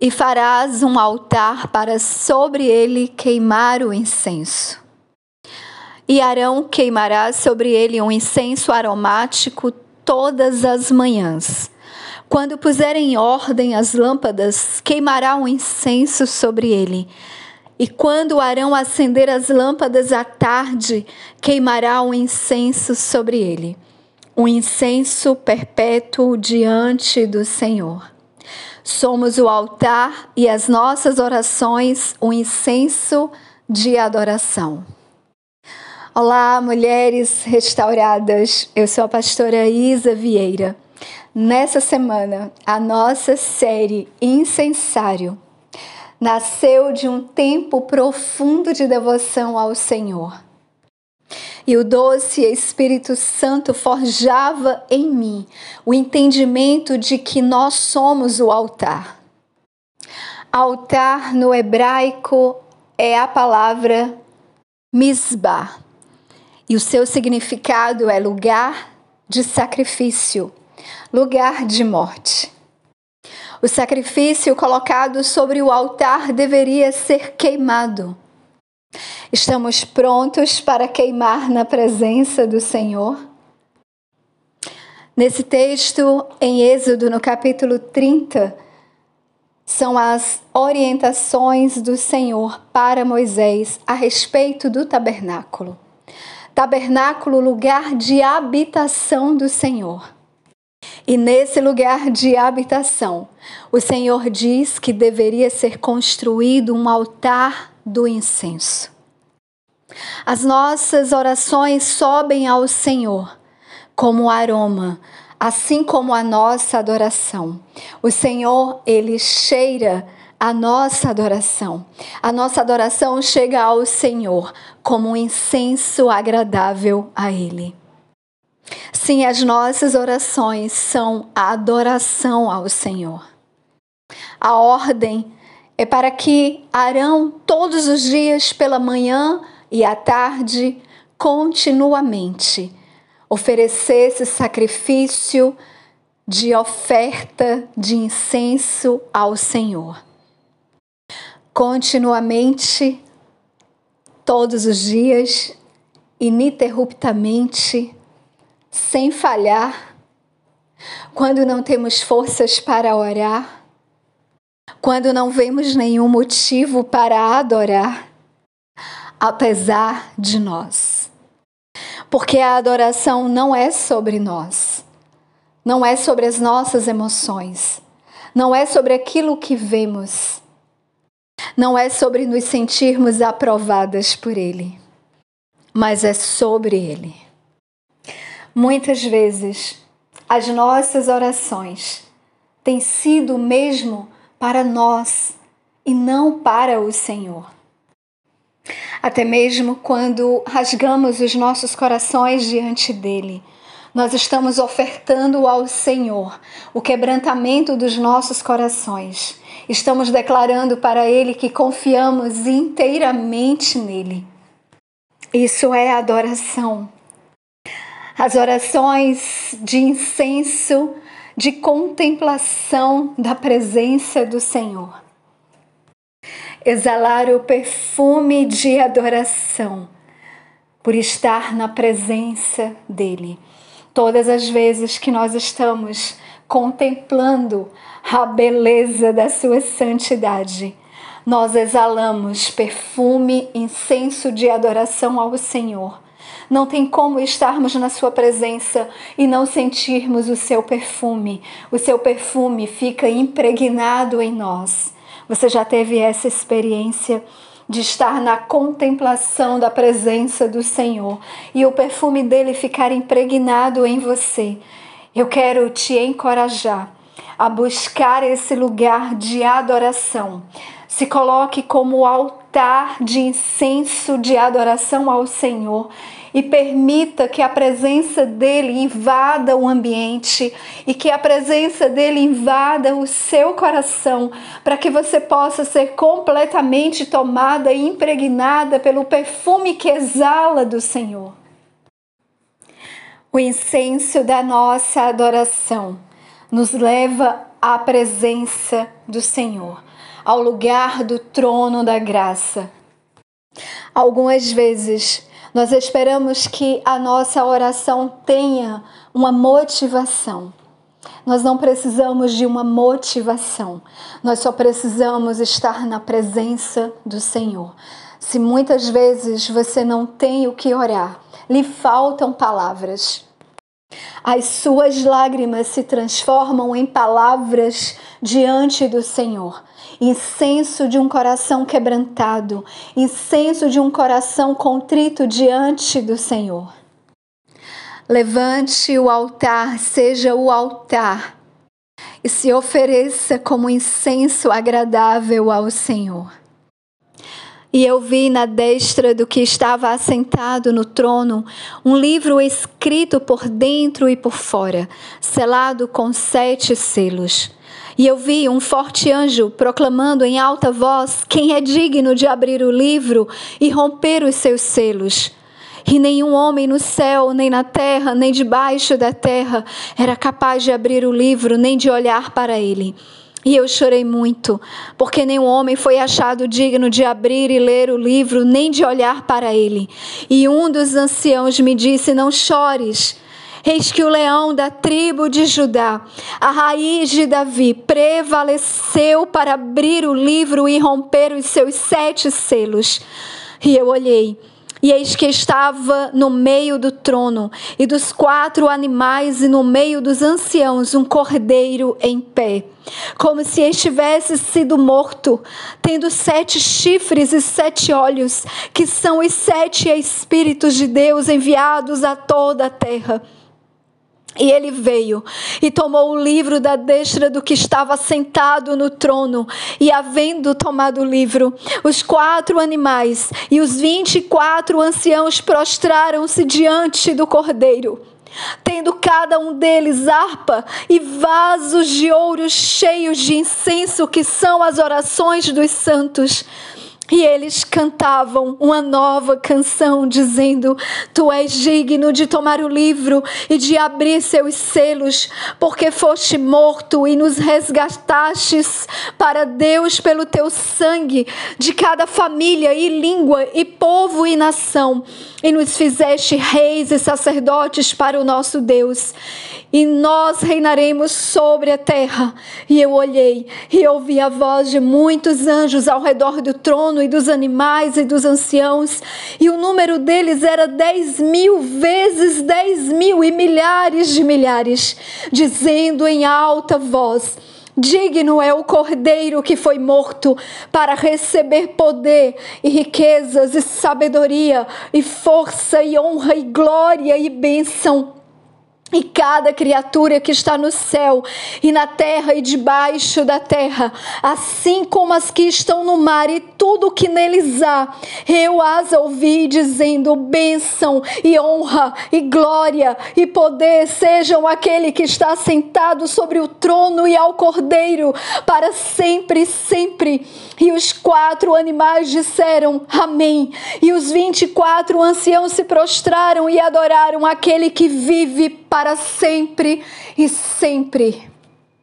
e farás um altar para sobre ele queimar o incenso. E Arão queimará sobre ele um incenso aromático todas as manhãs. Quando puser em ordem as lâmpadas, queimará um incenso sobre ele. E quando Arão acender as lâmpadas à tarde, queimará um incenso sobre ele, um incenso perpétuo diante do Senhor. Somos o altar e as nossas orações um incenso de adoração. Olá, mulheres restauradas. Eu sou a pastora Isa Vieira. Nessa semana, a nossa série Incensário nasceu de um tempo profundo de devoção ao Senhor. E o doce Espírito Santo forjava em mim o entendimento de que nós somos o altar. Altar no hebraico é a palavra misbah e o seu significado é lugar de sacrifício, lugar de morte. O sacrifício colocado sobre o altar deveria ser queimado. Estamos prontos para queimar na presença do Senhor? Nesse texto, em Êxodo, no capítulo 30, são as orientações do Senhor para Moisés a respeito do tabernáculo tabernáculo, lugar de habitação do Senhor. E nesse lugar de habitação, o Senhor diz que deveria ser construído um altar do incenso. As nossas orações sobem ao Senhor como aroma, assim como a nossa adoração. O Senhor, ele cheira a nossa adoração. A nossa adoração chega ao Senhor como um incenso agradável a Ele. Sim, as nossas orações são a adoração ao Senhor. A ordem é para que Arão, todos os dias, pela manhã e à tarde, continuamente, oferecesse sacrifício de oferta de incenso ao Senhor. Continuamente, todos os dias, ininterruptamente, sem falhar, quando não temos forças para orar, quando não vemos nenhum motivo para adorar, apesar de nós. Porque a adoração não é sobre nós, não é sobre as nossas emoções, não é sobre aquilo que vemos não é sobre nos sentirmos aprovadas por Ele, mas é sobre Ele. Muitas vezes, as nossas orações têm sido mesmo para nós e não para o Senhor. Até mesmo quando rasgamos os nossos corações diante dele, nós estamos ofertando ao Senhor o quebrantamento dos nossos corações Estamos declarando para Ele que confiamos inteiramente nele. Isso é adoração. As orações de incenso, de contemplação da presença do Senhor. Exalar o perfume de adoração por estar na presença dEle. Todas as vezes que nós estamos contemplando a beleza da sua santidade. Nós exalamos perfume, incenso de adoração ao Senhor. Não tem como estarmos na Sua presença e não sentirmos o seu perfume. O seu perfume fica impregnado em nós. Você já teve essa experiência de estar na contemplação da presença do Senhor e o perfume dele ficar impregnado em você? Eu quero te encorajar a buscar esse lugar de adoração. Se coloque como altar de incenso de adoração ao Senhor e permita que a presença dele invada o ambiente e que a presença dele invada o seu coração, para que você possa ser completamente tomada e impregnada pelo perfume que exala do Senhor. O incenso da nossa adoração nos leva à presença do Senhor, ao lugar do trono da graça. Algumas vezes nós esperamos que a nossa oração tenha uma motivação. Nós não precisamos de uma motivação, nós só precisamos estar na presença do Senhor. Se muitas vezes você não tem o que orar, lhe faltam palavras. As suas lágrimas se transformam em palavras diante do Senhor. Incenso de um coração quebrantado, incenso de um coração contrito diante do Senhor. Levante o altar, seja o altar, e se ofereça como incenso agradável ao Senhor. E eu vi na destra do que estava assentado no trono um livro escrito por dentro e por fora, selado com sete selos. E eu vi um forte anjo proclamando em alta voz: Quem é digno de abrir o livro e romper os seus selos? E nenhum homem no céu, nem na terra, nem debaixo da terra era capaz de abrir o livro, nem de olhar para ele. E eu chorei muito, porque nenhum homem foi achado digno de abrir e ler o livro, nem de olhar para ele. E um dos anciãos me disse: Não chores. Eis que o leão da tribo de Judá, a raiz de Davi, prevaleceu para abrir o livro e romper os seus sete selos. E eu olhei e eis que estava no meio do trono e dos quatro animais e no meio dos anciãos um cordeiro em pé, como se estivesse sido morto, tendo sete chifres e sete olhos, que são os sete espíritos de Deus enviados a toda a terra. E ele veio e tomou o livro da destra do que estava sentado no trono, e havendo tomado o livro, os quatro animais e os vinte e quatro anciãos prostraram-se diante do cordeiro, tendo cada um deles harpa e vasos de ouro cheios de incenso, que são as orações dos santos. E eles cantavam uma nova canção, dizendo: Tu és digno de tomar o livro e de abrir seus selos, porque foste morto e nos resgatastes para Deus pelo teu sangue, de cada família e língua e povo e nação, e nos fizeste reis e sacerdotes para o nosso Deus e nós reinaremos sobre a terra. E eu olhei e ouvi a voz de muitos anjos ao redor do trono, e dos animais e dos anciãos, e o número deles era dez mil vezes dez mil, e milhares de milhares, dizendo em alta voz: Digno é o cordeiro que foi morto para receber poder e riquezas e sabedoria e força e honra e glória e bênção e cada criatura que está no céu e na terra e debaixo da terra, assim como as que estão no mar e tudo o que neles há, eu as ouvi dizendo: bênção e honra e glória e poder sejam aquele que está sentado sobre o trono e ao cordeiro para sempre sempre. E os quatro animais disseram: Amém. E os vinte e quatro anciãos se prostraram e adoraram aquele que vive para sempre e sempre.